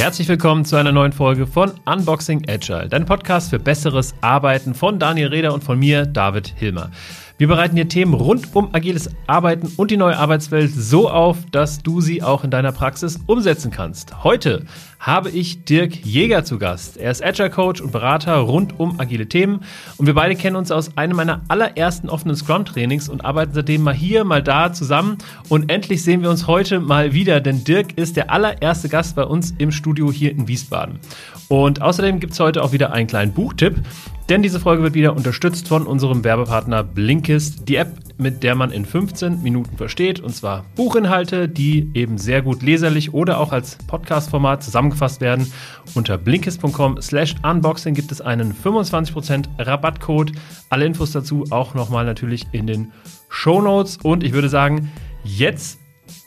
Herzlich willkommen zu einer neuen Folge von Unboxing Agile, dein Podcast für besseres Arbeiten von Daniel Reder und von mir, David Hilmer. Wir bereiten dir Themen rund um agiles Arbeiten und die neue Arbeitswelt so auf, dass du sie auch in deiner Praxis umsetzen kannst. Heute habe ich Dirk Jäger zu Gast. Er ist Agile Coach und Berater rund um agile Themen und wir beide kennen uns aus einem meiner allerersten offenen Scrum Trainings und arbeiten seitdem mal hier, mal da zusammen und endlich sehen wir uns heute mal wieder, denn Dirk ist der allererste Gast bei uns im Studio hier in Wiesbaden. Und außerdem gibt es heute auch wieder einen kleinen Buchtipp. Denn diese Folge wird wieder unterstützt von unserem Werbepartner Blinkist, die App, mit der man in 15 Minuten versteht, und zwar Buchinhalte, die eben sehr gut leserlich oder auch als Podcast-Format zusammengefasst werden. Unter blinkist.com slash unboxing gibt es einen 25% Rabattcode. Alle Infos dazu auch nochmal natürlich in den Show Notes. Und ich würde sagen, jetzt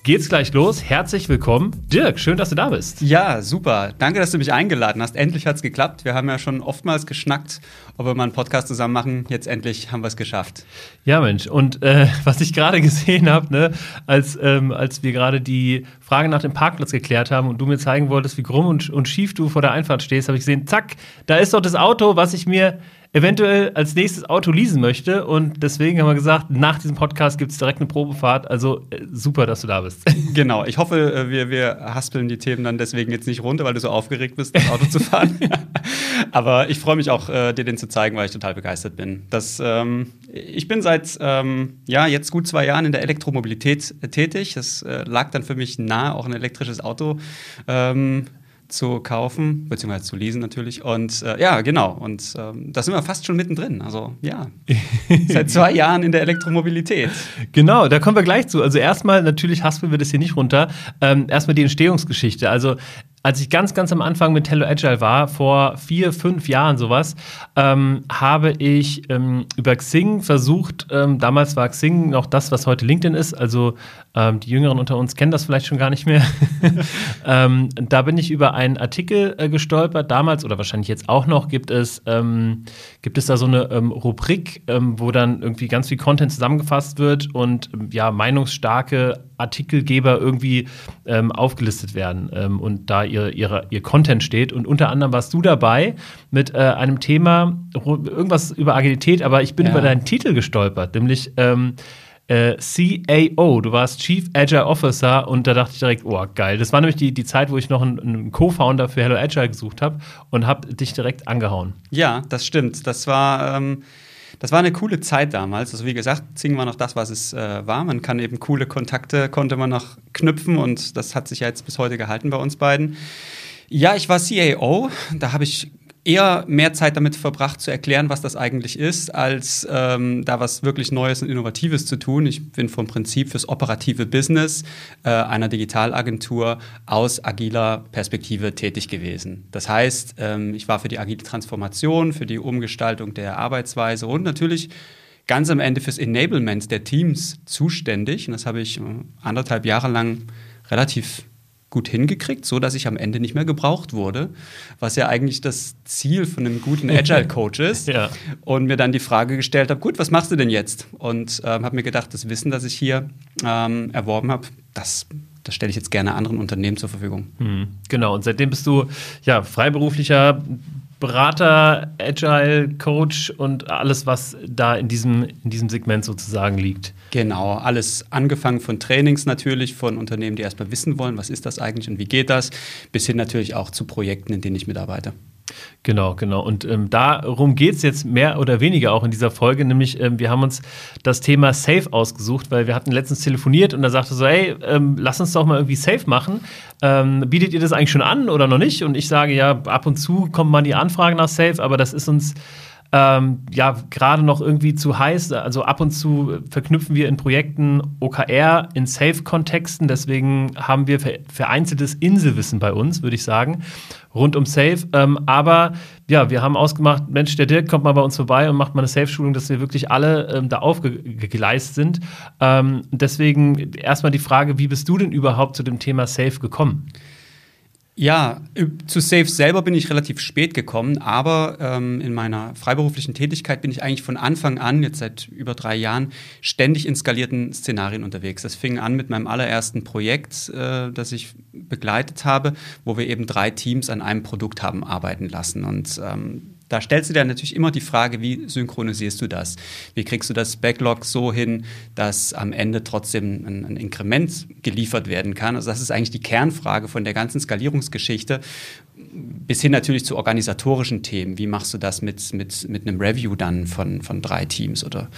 geht's gleich los. Herzlich willkommen. Dirk, schön, dass du da bist. Ja, super. Danke, dass du mich eingeladen hast. Endlich hat's geklappt. Wir haben ja schon oftmals geschnackt, ob wir mal einen Podcast zusammen machen. Jetzt endlich haben wir es geschafft. Ja, Mensch. Und äh, was ich gerade gesehen habe, ne, als, ähm, als wir gerade die Frage nach dem Parkplatz geklärt haben und du mir zeigen wolltest, wie krumm und, und schief du vor der Einfahrt stehst, habe ich gesehen, zack, da ist doch das Auto, was ich mir eventuell als nächstes Auto leasen möchte. Und deswegen haben wir gesagt, nach diesem Podcast gibt es direkt eine Probefahrt. Also äh, super, dass du da bist. Genau, ich hoffe, äh, wir, wir haspeln die Themen dann deswegen jetzt nicht runter, weil du so aufgeregt bist, das Auto zu fahren. Aber ich freue mich auch, äh, dir den zu zeigen, weil ich total begeistert bin. Das, ähm, ich bin seit ähm, ja, jetzt gut zwei Jahren in der Elektromobilität tätig. Das äh, lag dann für mich nahe, auch ein elektrisches Auto ähm, zu kaufen, beziehungsweise zu lesen natürlich. Und äh, ja, genau. Und ähm, da sind wir fast schon mittendrin. Also ja, seit zwei Jahren in der Elektromobilität. Genau, da kommen wir gleich zu. Also erstmal, natürlich haspeln wir das hier nicht runter. Ähm, erstmal die Entstehungsgeschichte. Also als ich ganz, ganz am Anfang mit Hello Agile war, vor vier, fünf Jahren sowas, ähm, habe ich ähm, über Xing versucht, ähm, damals war Xing noch das, was heute LinkedIn ist, also ähm, die Jüngeren unter uns kennen das vielleicht schon gar nicht mehr. Ähm, da bin ich über einen Artikel äh, gestolpert, damals oder wahrscheinlich jetzt auch noch, gibt es, ähm, gibt es da so eine Rubrik, wo dann irgendwie ganz viel Content zusammengefasst wird und ja, meinungsstarke Artikelgeber irgendwie aufgelistet werden und da ihr, ihre, ihr Content steht. Und unter anderem warst du dabei mit äh, einem Thema, irgendwas über Agilität, aber ich bin ja. über deinen Titel gestolpert, nämlich ähm, äh, CAO. Du warst Chief Agile Officer und da dachte ich direkt, oh, geil. Das war nämlich die, die Zeit, wo ich noch einen, einen Co-Founder für Hello Agile gesucht habe und habe dich direkt angehauen. Ja, das stimmt. Das war. Ähm das war eine coole Zeit damals. Also wie gesagt, Zing war noch das, was es äh, war. Man kann eben coole Kontakte, konnte man noch knüpfen und das hat sich ja jetzt bis heute gehalten bei uns beiden. Ja, ich war CAO. Da habe ich eher mehr Zeit damit verbracht zu erklären, was das eigentlich ist, als ähm, da was wirklich Neues und Innovatives zu tun. Ich bin vom Prinzip fürs operative Business äh, einer Digitalagentur aus agiler Perspektive tätig gewesen. Das heißt, ähm, ich war für die agile Transformation, für die Umgestaltung der Arbeitsweise und natürlich ganz am Ende fürs Enablement der Teams zuständig. Und das habe ich äh, anderthalb Jahre lang relativ gut hingekriegt, so dass ich am Ende nicht mehr gebraucht wurde, was ja eigentlich das Ziel von einem guten Agile Coach ist. ja. Und mir dann die Frage gestellt habe, gut, was machst du denn jetzt? Und ähm, habe mir gedacht, das Wissen, das ich hier ähm, erworben habe, das das stelle ich jetzt gerne anderen Unternehmen zur Verfügung. Mhm, genau, und seitdem bist du ja freiberuflicher Berater, Agile Coach und alles, was da in diesem, in diesem Segment sozusagen liegt. Genau, alles angefangen von Trainings natürlich, von Unternehmen, die erstmal wissen wollen, was ist das eigentlich und wie geht das, bis hin natürlich auch zu Projekten, in denen ich mitarbeite. Genau, genau. Und ähm, darum geht es jetzt mehr oder weniger auch in dieser Folge, nämlich ähm, wir haben uns das Thema Safe ausgesucht, weil wir hatten letztens telefoniert und da sagte so, hey, ähm, lass uns doch mal irgendwie Safe machen. Ähm, bietet ihr das eigentlich schon an oder noch nicht? Und ich sage ja, ab und zu kommt mal die Anfrage nach Safe, aber das ist uns ähm, ja gerade noch irgendwie zu heiß. Also ab und zu verknüpfen wir in Projekten OKR in Safe-Kontexten. Deswegen haben wir vereinzeltes Inselwissen bei uns, würde ich sagen, rund um Safe. Ähm, aber ja, wir haben ausgemacht, Mensch, der Dirk kommt mal bei uns vorbei und macht mal eine Safe-Schulung, dass wir wirklich alle ähm, da aufgegleist sind. Ähm, deswegen erstmal die Frage, wie bist du denn überhaupt zu dem Thema Safe gekommen? Ja, zu Safe selber bin ich relativ spät gekommen, aber ähm, in meiner freiberuflichen Tätigkeit bin ich eigentlich von Anfang an, jetzt seit über drei Jahren, ständig in skalierten Szenarien unterwegs. Das fing an mit meinem allerersten Projekt, äh, das ich begleitet habe, wo wir eben drei Teams an einem Produkt haben arbeiten lassen. Und ähm, da stellst du dir natürlich immer die Frage, wie synchronisierst du das? Wie kriegst du das Backlog so hin, dass am Ende trotzdem ein, ein Inkrement geliefert werden kann? Also das ist eigentlich die Kernfrage von der ganzen Skalierungsgeschichte bis hin natürlich zu organisatorischen Themen. Wie machst du das mit, mit, mit einem Review dann von, von drei Teams? Oder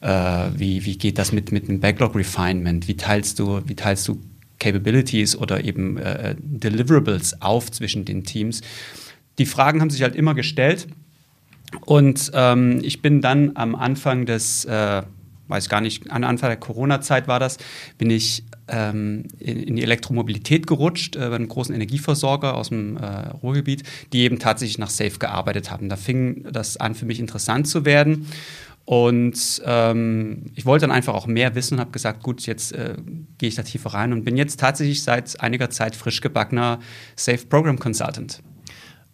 äh, wie, wie geht das mit, mit einem Backlog-Refinement? Wie teilst du, wie teilst du Capabilities oder eben äh, Deliverables auf zwischen den Teams? Die Fragen haben sich halt immer gestellt. Und ähm, ich bin dann am Anfang des, äh, weiß gar nicht, am Anfang der Corona-Zeit war das, bin ich ähm, in, in, die Elektromobilität gerutscht, äh, bei einem großen Energieversorger aus dem äh, Ruhrgebiet, die eben tatsächlich nach Safe gearbeitet haben. Da fing das an, für mich interessant zu werden. Und ähm, ich wollte dann einfach auch mehr wissen und habe gesagt, gut, jetzt äh, gehe ich da tiefer rein und bin jetzt tatsächlich seit einiger Zeit frisch gebackener Safe Program Consultant.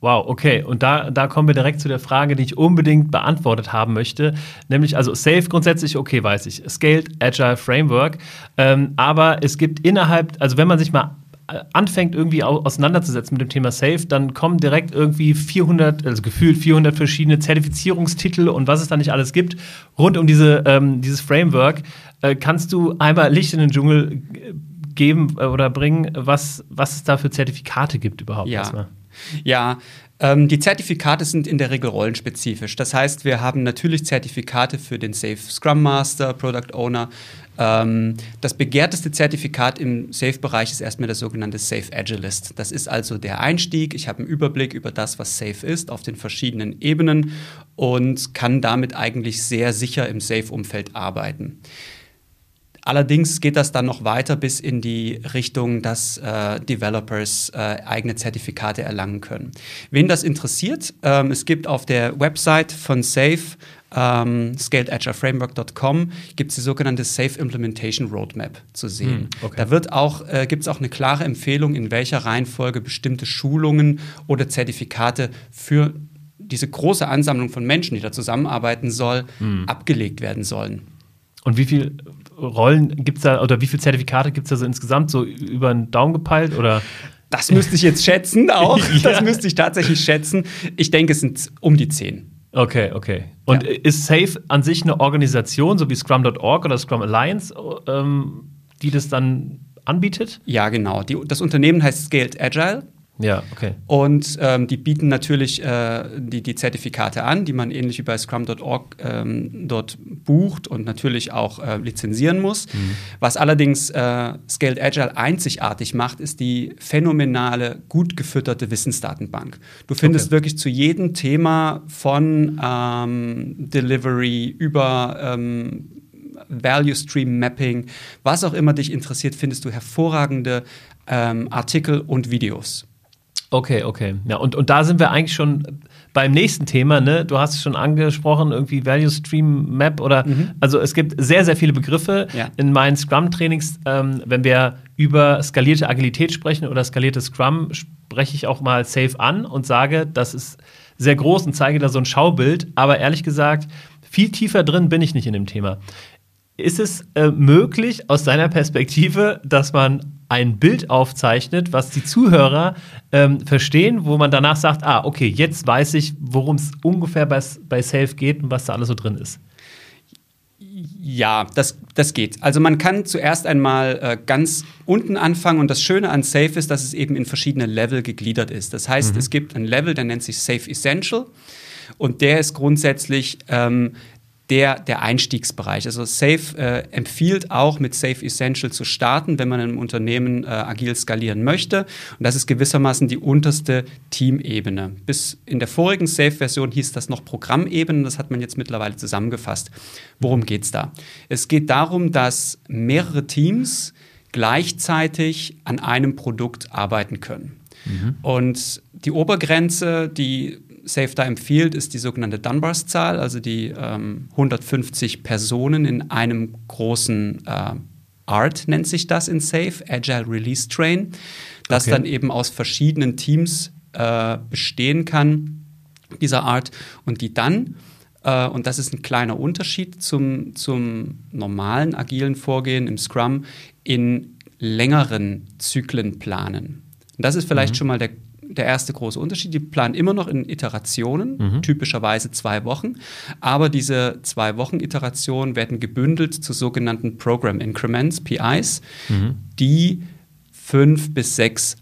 Wow, okay. Und da, da kommen wir direkt zu der Frage, die ich unbedingt beantwortet haben möchte. Nämlich, also Safe grundsätzlich, okay, weiß ich. Scaled Agile Framework. Ähm, aber es gibt innerhalb, also wenn man sich mal äh, anfängt irgendwie auseinanderzusetzen mit dem Thema Safe, dann kommen direkt irgendwie 400, also gefühlt 400 verschiedene Zertifizierungstitel und was es da nicht alles gibt rund um diese, ähm, dieses Framework. Äh, kannst du einmal Licht in den Dschungel geben äh, oder bringen, was, was es da für Zertifikate gibt überhaupt ja. erstmal? Ja, ähm, die Zertifikate sind in der Regel rollenspezifisch. Das heißt, wir haben natürlich Zertifikate für den Safe Scrum Master, Product Owner. Ähm, das begehrteste Zertifikat im Safe-Bereich ist erstmal das sogenannte Safe Agilist. Das ist also der Einstieg. Ich habe einen Überblick über das, was Safe ist, auf den verschiedenen Ebenen und kann damit eigentlich sehr sicher im Safe-Umfeld arbeiten. Allerdings geht das dann noch weiter bis in die Richtung, dass äh, Developers äh, eigene Zertifikate erlangen können. Wen das interessiert, ähm, es gibt auf der Website von Safe ähm, scaledagileFramework.com gibt es die sogenannte Safe Implementation Roadmap zu sehen. Hm, okay. Da wird auch, äh, gibt es auch eine klare Empfehlung, in welcher Reihenfolge bestimmte Schulungen oder Zertifikate für diese große Ansammlung von Menschen, die da zusammenarbeiten soll, hm. abgelegt werden sollen. Und wie viel Rollen gibt es da oder wie viele Zertifikate gibt es da so insgesamt so über den Daumen gepeilt oder? Das müsste ich jetzt schätzen auch. ja. Das müsste ich tatsächlich schätzen. Ich denke, es sind um die zehn. Okay, okay. Und ja. ist Safe an sich eine Organisation, so wie Scrum.org oder Scrum Alliance, ähm, die das dann anbietet? Ja, genau. Die, das Unternehmen heißt Scaled Agile. Ja, okay. Und ähm, die bieten natürlich äh, die, die Zertifikate an, die man ähnlich wie bei Scrum.org ähm, dort bucht und natürlich auch äh, lizenzieren muss. Mhm. Was allerdings äh, Scaled Agile einzigartig macht, ist die phänomenale, gut gefütterte Wissensdatenbank. Du findest okay. wirklich zu jedem Thema von ähm, Delivery über ähm, Value Stream Mapping, was auch immer dich interessiert, findest du hervorragende ähm, Artikel und Videos. Okay, okay. Ja, und, und da sind wir eigentlich schon beim nächsten Thema, ne? Du hast es schon angesprochen, irgendwie Value Stream Map oder mhm. also es gibt sehr, sehr viele Begriffe ja. in meinen Scrum-Trainings. Ähm, wenn wir über skalierte Agilität sprechen oder skalierte Scrum, spreche ich auch mal safe an und sage, das ist sehr groß und zeige da so ein Schaubild. Aber ehrlich gesagt, viel tiefer drin bin ich nicht in dem Thema. Ist es äh, möglich aus deiner Perspektive, dass man ein Bild aufzeichnet, was die Zuhörer ähm, verstehen, wo man danach sagt, ah, okay, jetzt weiß ich, worum es ungefähr bei, bei Safe geht und was da alles so drin ist. Ja, das, das geht. Also man kann zuerst einmal äh, ganz unten anfangen und das Schöne an Safe ist, dass es eben in verschiedene Level gegliedert ist. Das heißt, mhm. es gibt ein Level, der nennt sich Safe Essential und der ist grundsätzlich ähm, der, der Einstiegsbereich. Also Safe äh, empfiehlt auch mit Safe Essential zu starten, wenn man im Unternehmen äh, agil skalieren möchte. Und das ist gewissermaßen die unterste Teamebene. Bis in der vorigen Safe-Version hieß das noch Programmebene, das hat man jetzt mittlerweile zusammengefasst. Worum geht es da? Es geht darum, dass mehrere Teams gleichzeitig an einem Produkt arbeiten können. Mhm. Und die Obergrenze, die Safe da empfiehlt, ist die sogenannte Dunbars-Zahl, also die ähm, 150 Personen in einem großen äh, ART nennt sich das in Safe, Agile Release Train, das Okay. dann eben aus verschiedenen Teams äh, bestehen kann, dieser Art, und die dann, äh, und das ist ein kleiner Unterschied zum, zum normalen agilen Vorgehen im Scrum, in längeren Zyklen planen. Und das ist vielleicht schon mal der, der erste große Unterschied. Die planen immer noch in Iterationen, typischerweise zwei Wochen, aber diese zwei Wochen Iterationen werden gebündelt zu sogenannten Program Increments, PIs, die fünf bis sechs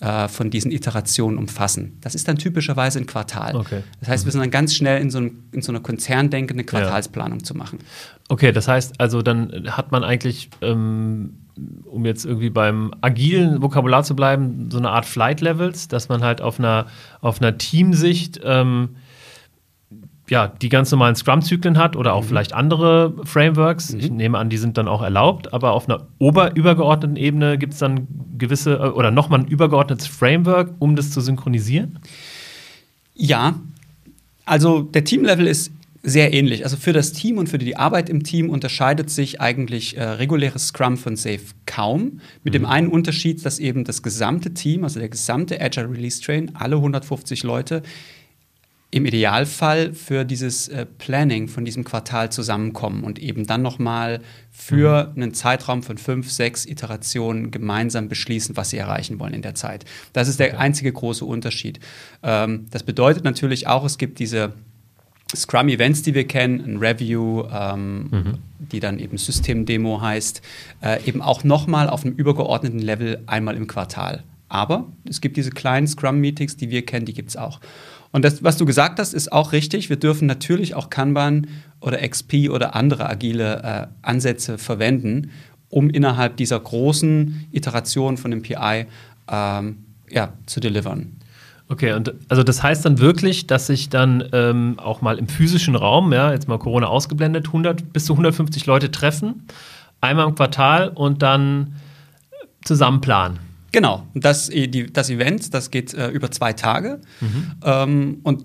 äh, von diesen Iterationen umfassen. Das ist dann typischerweise ein Quartal. Okay. Das heißt, wir sind dann ganz schnell in so, einem, in so einer Konzerndenke eine Quartalsplanung zu machen. Okay, das heißt also, dann hat man eigentlich, ähm, um jetzt irgendwie beim agilen Vokabular zu bleiben, so eine Art Flight Levels, dass man halt auf einer, auf einer Teamsicht ähm, ja, die ganz normalen Scrum-Zyklen hat oder auch vielleicht andere Frameworks. Ich nehme an, die sind dann auch erlaubt, aber auf einer oberübergeordneten Ebene gibt es dann gewisse äh, oder nochmal ein übergeordnetes Framework, um das zu synchronisieren. Ja, also der Teamlevel ist sehr ähnlich. Also für das Team und für die Arbeit im Team unterscheidet sich eigentlich äh, reguläres Scrum von Safe kaum. Mit dem einen Unterschied, dass eben das gesamte Team, also der gesamte Agile Release Train, alle 150 Leute, im Idealfall für dieses äh, Planning von diesem Quartal zusammenkommen und eben dann nochmal für einen Zeitraum von fünf, sechs Iterationen gemeinsam beschließen, was sie erreichen wollen in der Zeit. Das ist der einzige große Unterschied. Ähm, das bedeutet natürlich auch, es gibt diese Scrum-Events, die wir kennen, ein Review, ähm, die dann eben Systemdemo heißt, äh, eben auch nochmal auf einem übergeordneten Level einmal im Quartal. Aber es gibt diese kleinen Scrum-Meetings, die wir kennen, die gibt es auch. Und das, was du gesagt hast, ist auch richtig. Wir dürfen natürlich auch Kanban oder XP oder andere agile äh, Ansätze verwenden, um innerhalb dieser großen Iteration von dem PI ähm, ja, zu delivern. Okay, und also das heißt dann wirklich, dass sich dann ähm, auch mal im physischen Raum, ja, jetzt mal Corona ausgeblendet, 100 bis zu 150 Leute treffen, einmal im Quartal und dann zusammen planen. Genau, und das, äh, die, das Event, das geht äh, über zwei Tage. Ähm, und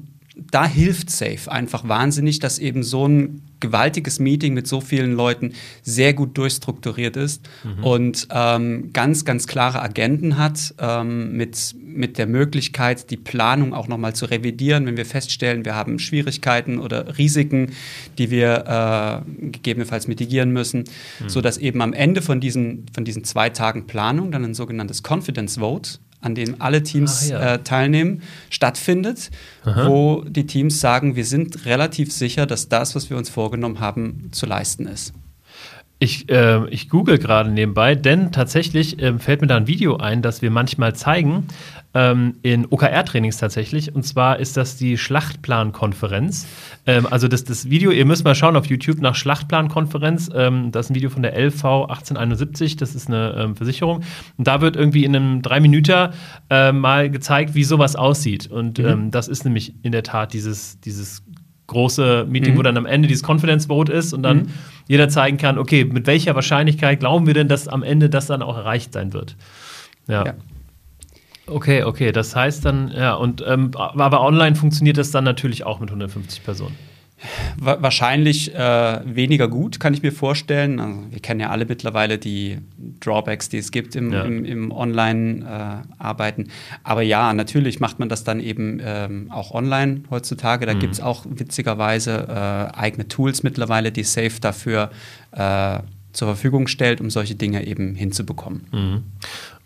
da hilft Safe einfach wahnsinnig, dass eben so ein gewaltiges Meeting mit so vielen Leuten sehr gut durchstrukturiert ist und ähm, ganz, ganz klare Agenden hat, ähm, mit, mit der Möglichkeit, die Planung auch nochmal zu revidieren, wenn wir feststellen, wir haben Schwierigkeiten oder Risiken, die wir äh, gegebenenfalls mitigieren müssen, sodass eben am Ende von diesen, von diesen zwei Tagen Planung dann ein sogenanntes Confidence Vote an dem alle Teams ja. äh, teilnehmen, stattfindet, wo die Teams sagen, wir sind relativ sicher, dass das, was wir uns vorgenommen haben, zu leisten ist. Ich, äh, ich google gerade nebenbei, denn tatsächlich ähm, fällt mir da ein Video ein, das wir manchmal zeigen, ähm, in OKR-Trainings tatsächlich. Und zwar ist das die Schlachtplan-Konferenz. Ähm, also das, das Video, ihr müsst mal schauen auf YouTube nach Schlachtplan-Konferenz. Ähm, das ist ein Video von der LV 1871, das ist eine ähm, Versicherung. Und da wird irgendwie in einem drei Minüter äh, mal gezeigt, wie sowas aussieht. Und ähm, das ist nämlich in der Tat dieses, dieses große Meeting, wo dann am Ende dieses Confidence Vote ist und dann jeder zeigen kann, okay, mit welcher Wahrscheinlichkeit glauben wir denn, dass am Ende das dann auch erreicht sein wird. Ja. Ja. Okay, okay, das heißt dann, ja, und ähm, aber online funktioniert das dann natürlich auch mit 150 Personen. Wa wahrscheinlich äh, weniger gut, kann ich mir vorstellen. Also, wir kennen ja alle mittlerweile die Drawbacks, die es gibt im, Ja. im, im Online-Arbeiten. Aber ja, natürlich macht man das dann eben ähm, auch online heutzutage. Da gibt es auch witzigerweise äh, eigene Tools mittlerweile, die Safe dafür äh, zur Verfügung stellt, um solche Dinge eben hinzubekommen. Mhm.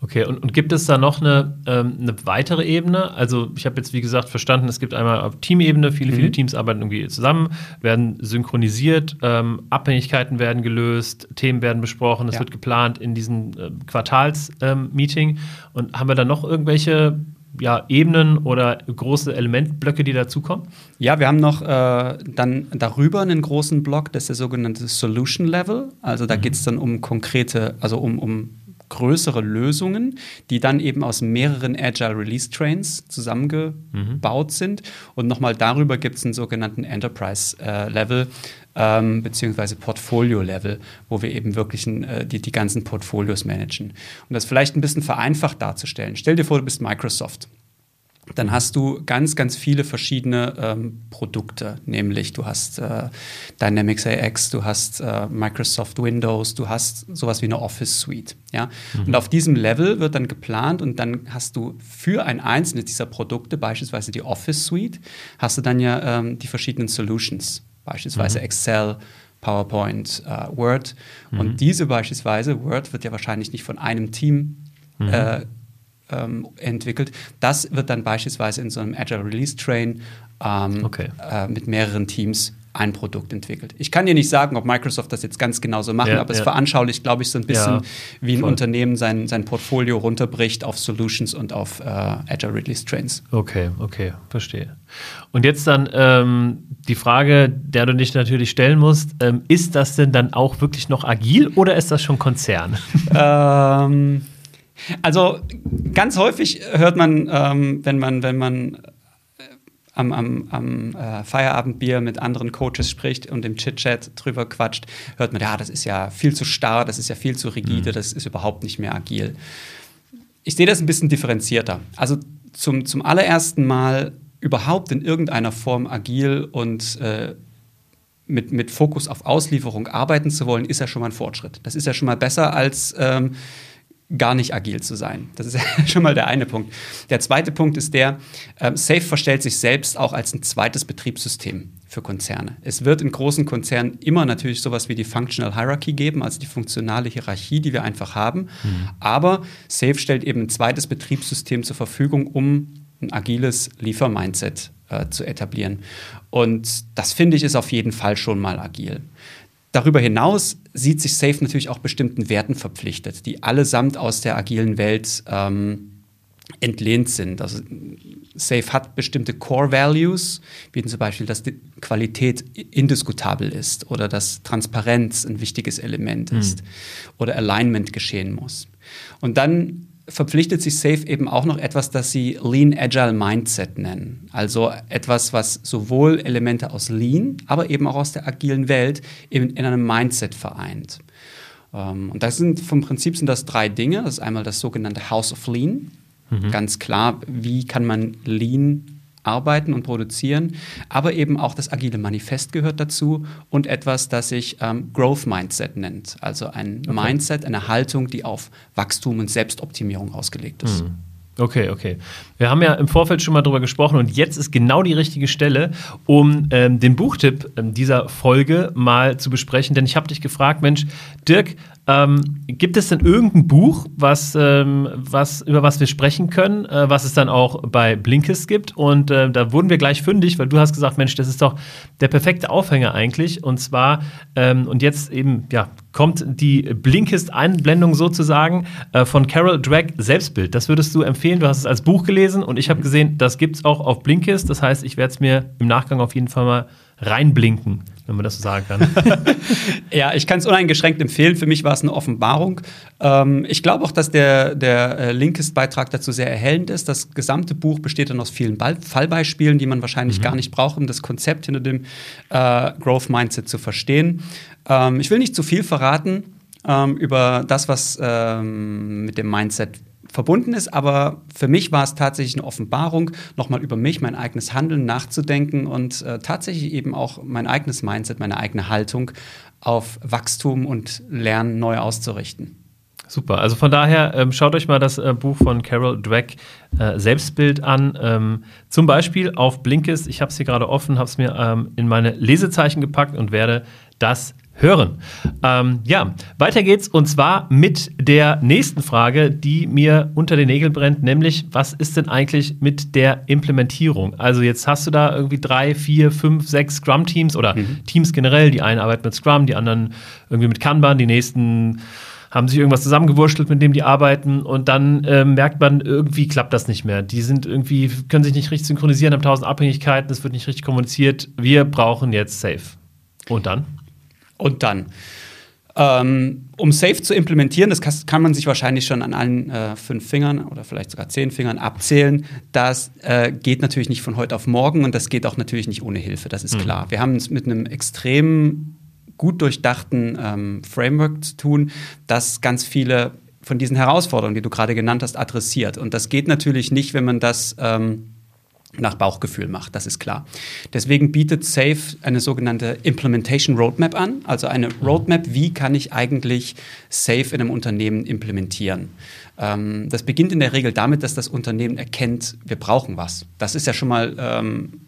Okay, und, und gibt es da noch eine, ähm, eine weitere Ebene? Also ich habe jetzt, wie gesagt, verstanden, es gibt einmal auf Teamebene, viele, viele Teams arbeiten irgendwie zusammen, werden synchronisiert, ähm, Abhängigkeiten werden gelöst, Themen werden besprochen, es Ja. wird geplant in diesem äh, Quartals-Meeting. und haben wir da noch irgendwelche ja, Ebenen oder große Elementblöcke, die dazukommen? Ja, wir haben noch äh, dann darüber einen großen Block, das ist der sogenannte Solution Level. Also da geht es dann um konkrete, also um, um größere Lösungen, die dann eben aus mehreren Agile Release Trains zusammengebaut sind. Und nochmal darüber gibt es einen sogenannten Enterprise äh, Level ähm, beziehungsweise Portfolio Level, wo wir eben wirklich äh, die, die ganzen Portfolios managen. Um das vielleicht ein bisschen vereinfacht darzustellen. Stell dir vor, du bist Microsoft. dann hast du ganz, ganz viele verschiedene ähm, Produkte, nämlich du hast äh, Dynamics AX, du hast äh, Microsoft Windows, du hast sowas wie eine Office Suite. Ja? Mhm. Und auf diesem Level wird dann geplant und dann hast du für ein einzelnes dieser Produkte, beispielsweise die Office Suite, hast du dann ja ähm, die verschiedenen Solutions, beispielsweise mhm. Excel, PowerPoint, äh, Word. Mhm. Und diese beispielsweise, Word wird ja wahrscheinlich nicht von einem Team mhm. äh, ähm, entwickelt. Das wird dann beispielsweise in so einem Agile Release Train ähm, okay. äh, mit mehreren Teams ein Produkt entwickelt. Ich kann dir nicht sagen, ob Microsoft das jetzt ganz genauso macht, ja, aber es veranschaulicht, glaube ich, so ein bisschen, ja, wie ein voll. Unternehmen sein, sein Portfolio runterbricht auf Solutions und auf äh, Agile Release Trains. Okay, okay, verstehe. Und jetzt dann ähm, die Frage, der du dich natürlich stellen musst, ähm, ist das denn dann auch wirklich noch agil oder ist das schon Konzern? ähm also ganz häufig hört man, ähm, wenn man, wenn man am, am, am äh, Feierabendbier mit anderen Coaches spricht und im Chit-Chat drüber quatscht, hört man, ja, das ist ja viel zu starr, das ist ja viel zu rigide, mhm. das ist überhaupt nicht mehr agil. Ich sehe das ein bisschen differenzierter. Also zum, zum allerersten Mal überhaupt in irgendeiner Form agil und äh, mit, mit Fokus auf Auslieferung arbeiten zu wollen, ist ja schon mal ein Fortschritt. Das ist ja schon mal besser als ähm, gar nicht agil zu sein. Das ist schon mal der eine Punkt. Der zweite Punkt ist der, äh, Safe verstellt sich selbst auch als ein zweites Betriebssystem für Konzerne. Es wird in großen Konzernen immer natürlich sowas wie die Functional Hierarchy geben, also die funktionale Hierarchie, die wir einfach haben. Mhm. Aber Safe stellt eben ein zweites Betriebssystem zur Verfügung, um ein agiles Liefermindset äh, zu etablieren. Und das finde ich ist auf jeden Fall schon mal agil. Darüber hinaus sieht sich Safe natürlich auch bestimmten Werten verpflichtet, die allesamt aus der agilen Welt ähm, entlehnt sind. Also Safe hat bestimmte Core Values, wie zum Beispiel, dass die Qualität indiskutabel ist oder dass Transparenz ein wichtiges Element mhm. ist oder Alignment geschehen muss. Und dann verpflichtet sich Safe eben auch noch etwas, das sie Lean Agile Mindset nennen. Also etwas, was sowohl Elemente aus Lean, aber eben auch aus der agilen Welt in, in einem Mindset vereint. Ähm, und das sind vom Prinzip sind das drei Dinge. Das ist einmal das sogenannte House of Lean. Mhm. Ganz klar, wie kann man Lean arbeiten und produzieren, aber eben auch das agile Manifest gehört dazu und etwas, das sich ähm, Growth Mindset nennt. Also ein okay. Mindset, eine Haltung, die auf Wachstum und Selbstoptimierung ausgelegt ist. Mhm. Okay, okay. Wir haben ja im Vorfeld schon mal drüber gesprochen und jetzt ist genau die richtige Stelle, um ähm, den Buchtipp ähm, dieser Folge mal zu besprechen. Denn ich habe dich gefragt, Mensch, Dirk, ähm, gibt es denn irgendein Buch, was, ähm, was, über was wir sprechen können, äh, was es dann auch bei Blinkist gibt? Und äh, da wurden wir gleich fündig, weil du hast gesagt, Mensch, das ist doch der perfekte Aufhänger eigentlich. Und zwar, ähm, und jetzt eben, ja, kommt die Blinkist-Einblendung sozusagen äh, von Carol Drake Selbstbild. Das würdest du empfehlen? Du hast es als Buch gelesen und ich habe gesehen, das gibt es auch auf Blinkist. Das heißt, ich werde es mir im Nachgang auf jeden Fall mal reinblinken wenn man das so sagen kann. ja, ich kann es uneingeschränkt empfehlen. Für mich war es eine Offenbarung. Ähm, ich glaube auch, dass der, der äh, Linkist-Beitrag dazu sehr erhellend ist. Das gesamte Buch besteht dann aus vielen Ball Fallbeispielen, die man wahrscheinlich mhm. gar nicht braucht, um das Konzept hinter dem äh, Growth Mindset zu verstehen. Ähm, ich will nicht zu viel verraten ähm, über das, was ähm, mit dem Mindset verbunden ist, aber für mich war es tatsächlich eine Offenbarung, nochmal über mich, mein eigenes Handeln nachzudenken und äh, tatsächlich eben auch mein eigenes Mindset, meine eigene Haltung auf Wachstum und Lernen neu auszurichten. Super. Also von daher ähm, schaut euch mal das äh, Buch von Carol Dweck äh, Selbstbild an. Ähm, zum Beispiel auf Blinkist. Ich habe es hier gerade offen, habe es mir ähm, in meine Lesezeichen gepackt und werde das hören. Ähm, ja, weiter geht's und zwar mit der nächsten Frage, die mir unter den Nägeln brennt, nämlich was ist denn eigentlich mit der Implementierung? Also jetzt hast du da irgendwie drei, vier, fünf, sechs Scrum-Teams oder mhm. Teams generell. Die einen arbeiten mit Scrum, die anderen irgendwie mit Kanban, die nächsten haben sich irgendwas zusammengewurschtelt, mit dem die arbeiten und dann äh, merkt man, irgendwie klappt das nicht mehr. Die sind irgendwie, können sich nicht richtig synchronisieren, haben tausend Abhängigkeiten, es wird nicht richtig kommuniziert. Wir brauchen jetzt Safe. Und dann? Und dann. Ähm, um Safe zu implementieren, das kann man sich wahrscheinlich schon an allen äh, fünf Fingern oder vielleicht sogar zehn Fingern abzählen. Das äh, geht natürlich nicht von heute auf morgen und das geht auch natürlich nicht ohne Hilfe, das ist mhm. klar. Wir haben es mit einem extrem gut durchdachten ähm, Framework zu tun, das ganz viele von diesen Herausforderungen, die du gerade genannt hast, adressiert. Und das geht natürlich nicht, wenn man das ähm, nach Bauchgefühl macht, das ist klar. Deswegen bietet Safe eine sogenannte Implementation Roadmap an, also eine Roadmap, wie kann ich eigentlich Safe in einem Unternehmen implementieren. Ähm, das beginnt in der Regel damit, dass das Unternehmen erkennt, wir brauchen was. Das ist ja schon mal ähm,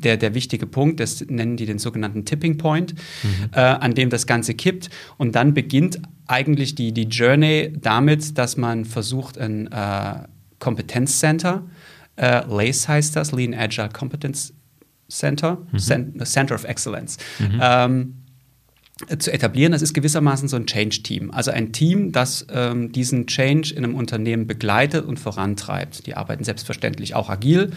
der, der wichtige Punkt, das nennen die den sogenannten Tipping Point, mhm. äh, an dem das Ganze kippt. Und dann beginnt eigentlich die, die Journey damit, dass man versucht, ein äh, Kompetenzcenter, äh, LACE heißt das, Lean Agile Competence Center, mhm. Center of Excellence, mhm. ähm, zu etablieren. Das ist gewissermaßen so ein Change-Team. Also ein Team, das ähm, diesen Change in einem Unternehmen begleitet und vorantreibt. Die arbeiten selbstverständlich auch agil.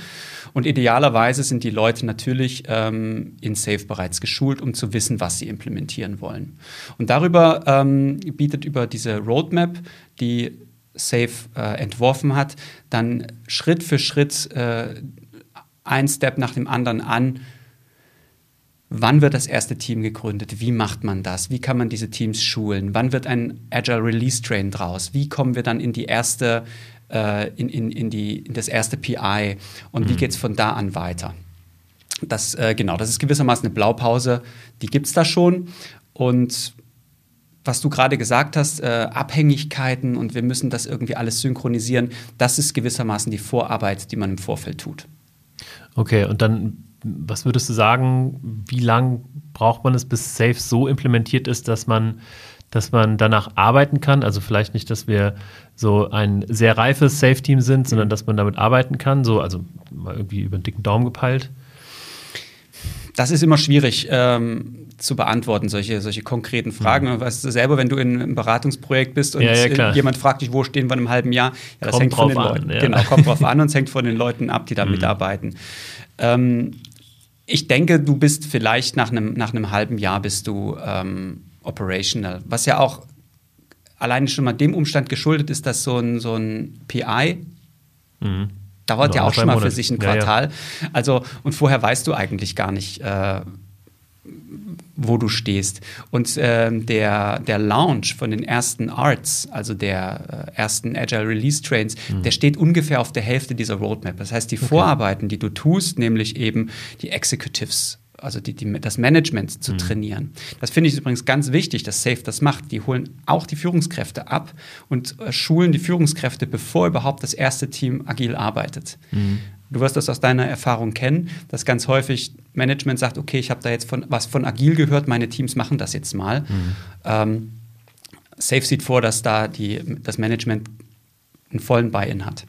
Und idealerweise sind die Leute natürlich ähm, in Safe bereits geschult, um zu wissen, was sie implementieren wollen. Und darüber ähm, bietet über diese Roadmap, die Safe äh, entworfen hat, dann Schritt für Schritt äh, ein Step nach dem anderen an, Wann wird das erste Team gegründet? Wie macht man das? Wie kann man diese Teams schulen? Wann wird ein Agile Release Train draus? Wie kommen wir dann in die erste, äh, in, in, in, die, in das erste PI? Und mhm. wie geht es von da an weiter? Das, äh, genau, das ist gewissermaßen eine Blaupause, die gibt es da schon. Und was du gerade gesagt hast, äh, Abhängigkeiten und wir müssen das irgendwie alles synchronisieren, das ist gewissermaßen die Vorarbeit, die man im Vorfeld tut. Okay, und dann was würdest du sagen, wie lang braucht man es, bis Safe so implementiert ist, dass man, dass man danach arbeiten kann? Also vielleicht nicht, dass wir so ein sehr reifes Safe-Team sind, sondern dass man damit arbeiten kann, so, also mal irgendwie über den dicken Daumen gepeilt. Das ist immer schwierig ähm, zu beantworten, solche, solche konkreten Fragen. Mhm. Weißt du selber, wenn du in einem Beratungsprojekt bist und ja, ja, jemand fragt dich, wo stehen wir in einem halben Jahr, ja, das kommt hängt von den Leuten. Ja. Genau, kommt drauf an und es hängt von den Leuten ab, die da mhm. mitarbeiten. Ähm, ich denke, du bist vielleicht nach einem, nach einem halben Jahr bist du ähm, operational. Was ja auch alleine schon mal dem Umstand geschuldet ist, dass so ein, so ein PI mhm. dauert ja, auch schon mal Monate. für sich ein Quartal. Also, und vorher weißt du eigentlich gar nicht, äh, wo du stehst. Und äh, der, der Launch von den ersten Arts, also der äh, ersten Agile Release Trains, mhm. der steht ungefähr auf der Hälfte dieser Roadmap. Das heißt, die okay. Vorarbeiten, die du tust, nämlich eben die Executives also die, die, das Management zu mhm. trainieren. Das finde ich übrigens ganz wichtig, dass Safe das macht. Die holen auch die Führungskräfte ab und äh, schulen die Führungskräfte, bevor überhaupt das erste Team agil arbeitet. Mhm. Du wirst das aus deiner Erfahrung kennen, dass ganz häufig Management sagt, okay, ich habe da jetzt von, was von agil gehört, meine Teams machen das jetzt mal. Mhm. Ähm, Safe sieht vor, dass da die, das Management einen vollen Buy-in hat.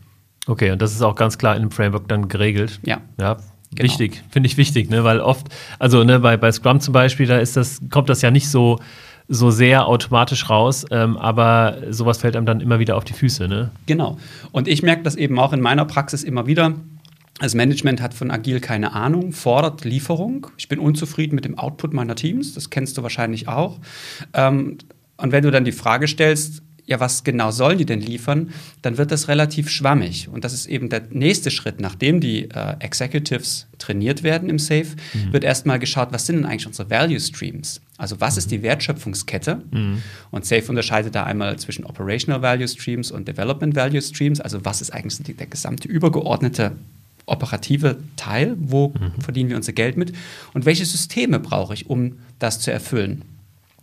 Okay, und das ist auch ganz klar in dem Framework dann geregelt. Ja. Ja, Genau. Wichtig, finde ich wichtig, ne? weil oft, also ne, bei, bei Scrum zum Beispiel, da ist das, kommt das ja nicht so, so sehr automatisch raus, ähm, aber sowas fällt einem dann immer wieder auf die Füße. Ne? Genau. Und ich merke das eben auch in meiner Praxis immer wieder. Das Management hat von Agil keine Ahnung, fordert Lieferung. Ich bin unzufrieden mit dem Output meiner Teams, das kennst du wahrscheinlich auch. Ähm, und wenn du dann die Frage stellst, ja, was genau sollen die denn liefern, dann wird das relativ schwammig. Und das ist eben der nächste Schritt, nachdem die äh, Executives trainiert werden im Safe, mhm. wird erstmal geschaut, was sind denn eigentlich unsere Value Streams? Also was mhm. ist die Wertschöpfungskette? Mhm. Und Safe unterscheidet da einmal zwischen Operational Value Streams und Development Value Streams. Also was ist eigentlich der gesamte übergeordnete operative Teil, wo mhm. verdienen wir unser Geld mit und welche Systeme brauche ich, um das zu erfüllen.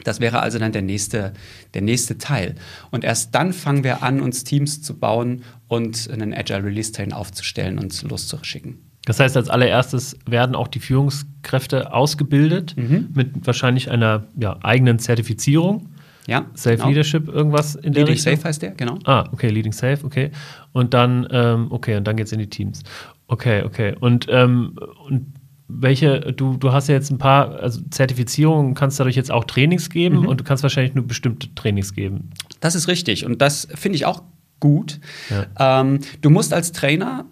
Das wäre also dann der nächste, der nächste Teil. Und erst dann fangen wir an, uns Teams zu bauen und einen Agile Release Train aufzustellen und loszuschicken. Das heißt, als allererstes werden auch die Führungskräfte ausgebildet mhm. mit wahrscheinlich einer ja, eigenen Zertifizierung. Ja, Safe genau. Leadership, irgendwas in der Leading Richtung? Safe heißt der, genau. Ah, okay, Leading Safe, okay. Und dann, ähm, okay, und dann geht es in die Teams. Okay, okay. Und, ähm, und welche, du, du hast ja jetzt ein paar also Zertifizierungen, kannst dadurch jetzt auch Trainings geben mhm. und du kannst wahrscheinlich nur bestimmte Trainings geben. Das ist richtig und das finde ich auch gut. Ja. Ähm, du musst als Trainer,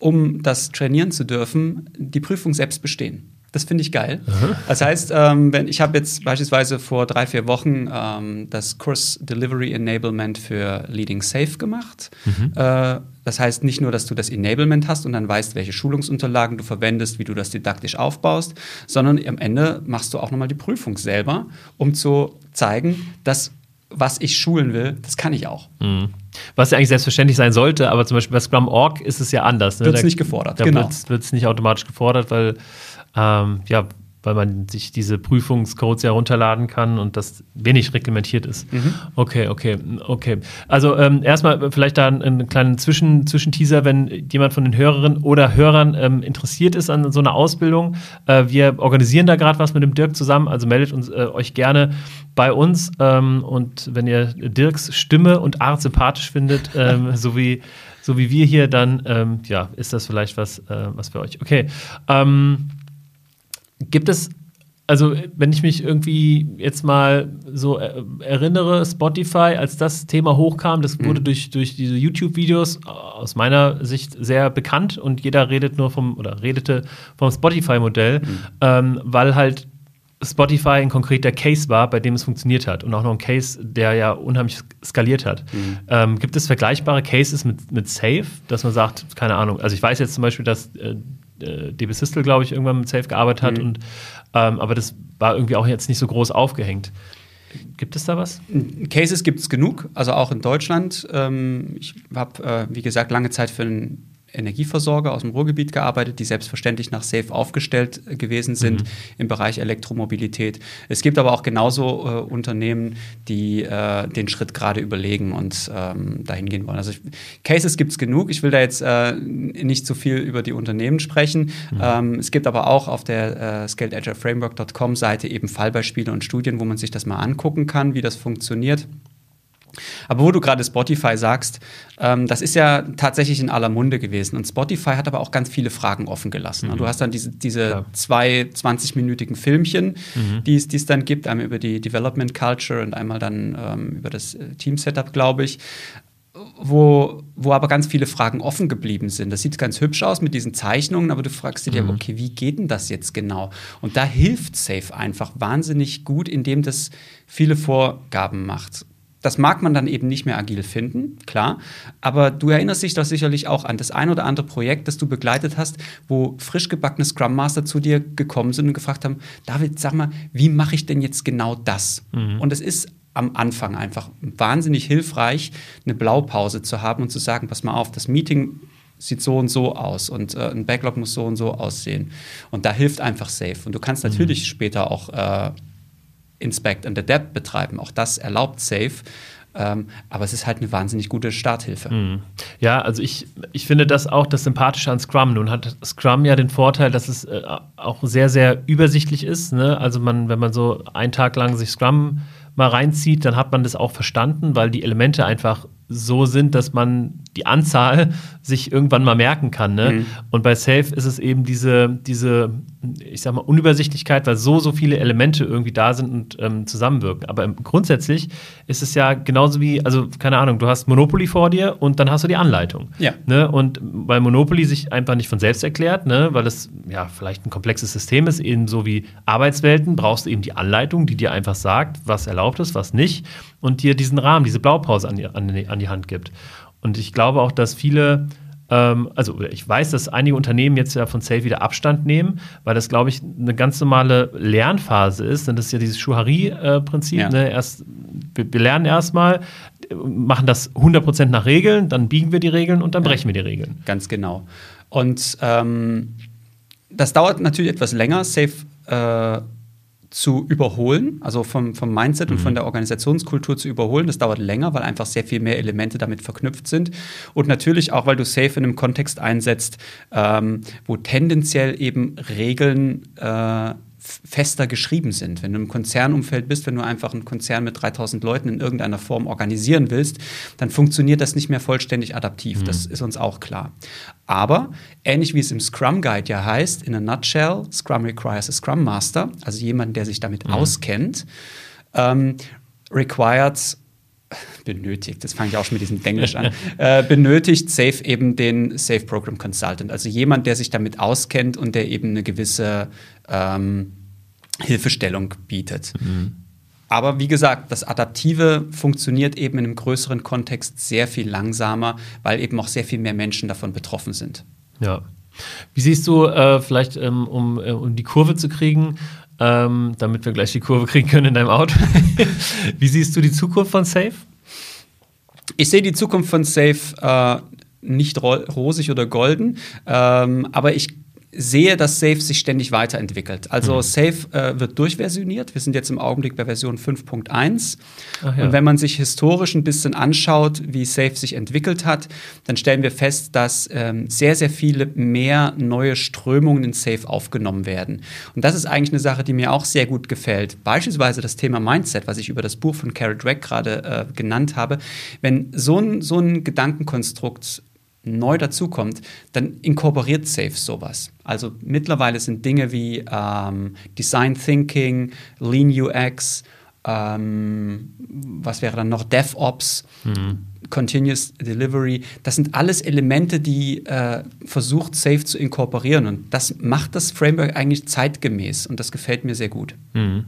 um das trainieren zu dürfen, die Prüfung selbst bestehen. Das finde ich geil. Aha. Das heißt, ähm, wenn ich habe jetzt beispielsweise vor drei, vier Wochen ähm, das Kurs Delivery Enablement für Leading Safe gemacht. Mhm. Äh, das heißt nicht nur, dass du das Enablement hast und dann weißt, welche Schulungsunterlagen du verwendest, wie du das didaktisch aufbaust, sondern am Ende machst du auch nochmal die Prüfung selber, um zu zeigen, dass was ich schulen will, das kann ich auch. Mhm. Was ja eigentlich selbstverständlich sein sollte, aber zum Beispiel bei Scrum.org ist es ja anders. Ne? Wird es nicht gefordert, da genau. Wird es nicht automatisch gefordert, weil ähm, ja, weil man sich diese Prüfungscodes ja runterladen kann und das wenig reglementiert ist. Mhm. Okay, okay, okay. Also ähm, erstmal vielleicht da einen kleinen Zwischen Zwischenteaser, wenn jemand von den Hörerinnen oder Hörern ähm, interessiert ist an so einer Ausbildung. Äh, wir organisieren da gerade was mit dem Dirk zusammen, also meldet uns, äh, euch gerne bei uns. Ähm, und wenn ihr Dirks Stimme und Art sympathisch findet, ähm, so wie so wie wir hier, dann ähm, ja, ist das vielleicht was, äh, was für euch. Okay. Ähm, Gibt es, also wenn ich mich irgendwie jetzt mal so erinnere, Spotify, als das Thema hochkam, das wurde mhm. durch, durch diese YouTube-Videos aus meiner Sicht sehr bekannt und jeder redet nur vom, oder redete vom Spotify-Modell, mhm. ähm, weil halt Spotify ein konkreter Case war, bei dem es funktioniert hat und auch noch ein Case, der ja unheimlich skaliert hat. Mhm. Ähm, gibt es vergleichbare Cases mit, mit Safe, dass man sagt, keine Ahnung, also ich weiß jetzt zum Beispiel, dass äh, äh, DB Sistel, glaube ich, irgendwann mit Safe gearbeitet hat. Mhm. Und, ähm, aber das war irgendwie auch jetzt nicht so groß aufgehängt. Gibt es da was? Cases gibt es genug, also auch in Deutschland. Ähm, ich habe, äh, wie gesagt, lange Zeit für einen Energieversorger aus dem Ruhrgebiet gearbeitet, die selbstverständlich nach SAFE aufgestellt äh, gewesen sind mhm. im Bereich Elektromobilität. Es gibt aber auch genauso äh, Unternehmen, die äh, den Schritt gerade überlegen und ähm, dahin gehen wollen. Also ich, Cases gibt es genug. Ich will da jetzt äh, nicht zu so viel über die Unternehmen sprechen. Mhm. Ähm, es gibt aber auch auf der äh, scaledagileFramework.com Seite eben Fallbeispiele und Studien, wo man sich das mal angucken kann, wie das funktioniert. Aber wo du gerade Spotify sagst, ähm, das ist ja tatsächlich in aller Munde gewesen. Und Spotify hat aber auch ganz viele Fragen offen gelassen. Mhm. Du hast dann diese, diese ja. zwei 20-minütigen Filmchen, mhm. die es dann gibt, einmal über die Development Culture und einmal dann ähm, über das äh, Team-Setup, glaube ich. Wo, wo aber ganz viele Fragen offen geblieben sind. Das sieht ganz hübsch aus mit diesen Zeichnungen, aber du fragst dich mhm. ja, okay, wie geht denn das jetzt genau? Und da hilft Safe einfach wahnsinnig gut, indem das viele Vorgaben macht das mag man dann eben nicht mehr agil finden, klar. Aber du erinnerst dich doch sicherlich auch an das ein oder andere Projekt, das du begleitet hast, wo frisch gebackene Scrum Master zu dir gekommen sind und gefragt haben: David, sag mal, wie mache ich denn jetzt genau das? Mhm. Und es ist am Anfang einfach wahnsinnig hilfreich, eine Blaupause zu haben und zu sagen: Pass mal auf, das Meeting sieht so und so aus und äh, ein Backlog muss so und so aussehen. Und da hilft einfach Safe. Und du kannst mhm. natürlich mhm. später auch äh, Inspect and Adapt betreiben. Auch das erlaubt Safe. Ähm, aber es ist halt eine wahnsinnig gute Starthilfe. Mhm. Ja, also ich, ich finde das auch das Sympathische an Scrum. Nun hat Scrum ja den Vorteil, dass es äh, auch sehr, sehr übersichtlich ist. Ne? Also man, wenn man so einen Tag lang sich Scrum mal reinzieht, dann hat man das auch verstanden, weil die Elemente einfach so sind, dass man die Anzahl sich irgendwann mal merken kann. Ne? Mhm. Und bei Safe ist es eben diese, diese, ich sag mal, Unübersichtlichkeit, weil so, so viele Elemente irgendwie da sind und ähm, zusammenwirken. Aber grundsätzlich ist es ja genauso wie, also keine Ahnung, du hast Monopoly vor dir und dann hast du die Anleitung. Ja. Ne? Und weil Monopoly sich einfach nicht von selbst erklärt, ne? weil es ja vielleicht ein komplexes System ist, eben so wie Arbeitswelten, brauchst du eben die Anleitung, die dir einfach sagt, was erlaubt ist, was nicht und dir diesen Rahmen, diese Blaupause an die, an die, an die Hand gibt. Und ich glaube auch, dass viele, ähm, also ich weiß, dass einige Unternehmen jetzt ja von Safe wieder Abstand nehmen, weil das, glaube ich, eine ganz normale Lernphase ist. Und das ist ja dieses Schuhari-Prinzip. Ja. Ne? Erst, wir, wir lernen erstmal, machen das 100% nach Regeln, dann biegen wir die Regeln und dann ja. brechen wir die Regeln. Ganz genau. Und ähm, das dauert natürlich etwas länger. Safe äh, zu überholen, also vom, vom Mindset mhm. und von mhm. der Organisationskultur zu überholen. Das dauert länger, weil einfach sehr viel mehr Elemente damit verknüpft sind. Und natürlich auch, weil du Safe in einem Kontext einsetzt, ähm, wo tendenziell eben Regeln äh, fester geschrieben sind. Wenn du im Konzernumfeld bist, wenn du einfach einen Konzern mit 3000 Leuten in irgendeiner Form organisieren willst, dann funktioniert das nicht mehr vollständig adaptiv. Mhm. Das ist uns auch klar. Aber ähnlich wie es im Scrum Guide ja heißt, in a nutshell, Scrum requires a Scrum Master, also jemand, der sich damit mhm. auskennt, ähm, required benötigt, das fange ich auch schon mit diesem Englisch an, äh, benötigt Safe eben den Safe Program Consultant, also jemand, der sich damit auskennt und der eben eine gewisse ähm, Hilfestellung bietet. Mhm. Aber wie gesagt, das Adaptive funktioniert eben in einem größeren Kontext sehr viel langsamer, weil eben auch sehr viel mehr Menschen davon betroffen sind. Ja. Wie siehst du, äh, vielleicht ähm, um, äh, um die Kurve zu kriegen, ähm, damit wir gleich die Kurve kriegen können in deinem Auto. Wie siehst du die Zukunft von Safe? Ich sehe die Zukunft von Safe äh, nicht rosig oder golden, ähm, aber ich sehe, dass Safe sich ständig weiterentwickelt. Also mhm. Safe äh, wird durchversioniert. Wir sind jetzt im Augenblick bei Version 5.1. Ja. Und wenn man sich historisch ein bisschen anschaut, wie Safe sich entwickelt hat, dann stellen wir fest, dass ähm, sehr, sehr viele mehr neue Strömungen in Safe aufgenommen werden. Und das ist eigentlich eine Sache, die mir auch sehr gut gefällt. Beispielsweise das Thema Mindset, was ich über das Buch von Carol Drake gerade äh, genannt habe. Wenn so ein, so ein Gedankenkonstrukt neu dazukommt, dann inkorporiert Safe sowas. Also mittlerweile sind Dinge wie ähm, Design Thinking, Lean UX, ähm, was wäre dann noch DevOps, mhm. Continuous Delivery. Das sind alles Elemente, die äh, versucht Safe zu inkorporieren und das macht das Framework eigentlich zeitgemäß und das gefällt mir sehr gut. Mhm.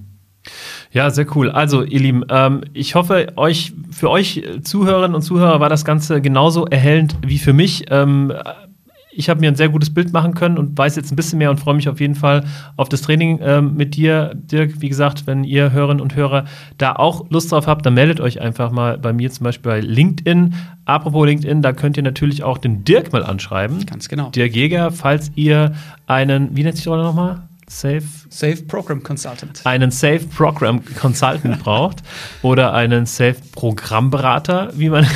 Ja, sehr cool. Also, ihr Lieben, ähm, ich hoffe, euch, für euch Zuhörerinnen und Zuhörer war das Ganze genauso erhellend wie für mich. Ähm, ich habe mir ein sehr gutes Bild machen können und weiß jetzt ein bisschen mehr und freue mich auf jeden Fall auf das Training ähm, mit dir, Dirk. Wie gesagt, wenn ihr Hörerinnen und Hörer da auch Lust drauf habt, dann meldet euch einfach mal bei mir zum Beispiel bei LinkedIn. Apropos LinkedIn, da könnt ihr natürlich auch den Dirk mal anschreiben. Ganz genau. Dirk Jäger, falls ihr einen, wie nennt sich die Rolle nochmal? Safe, Safe Program Consultant. Einen Safe Program Consultant braucht oder einen Safe Programmberater, wie man.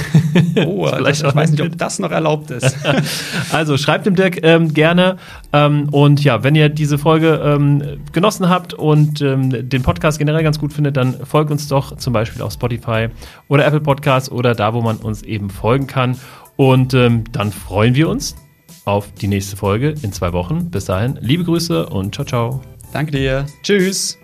oh, vielleicht ich weiß nicht, ob das noch erlaubt ist. also schreibt dem Dirk ähm, gerne. Ähm, und ja, wenn ihr diese Folge ähm, genossen habt und ähm, den Podcast generell ganz gut findet, dann folgt uns doch zum Beispiel auf Spotify oder Apple Podcasts oder da, wo man uns eben folgen kann. Und ähm, dann freuen wir uns auf die nächste Folge in zwei Wochen. Bis dahin, liebe Grüße und ciao, ciao. Danke dir. Tschüss.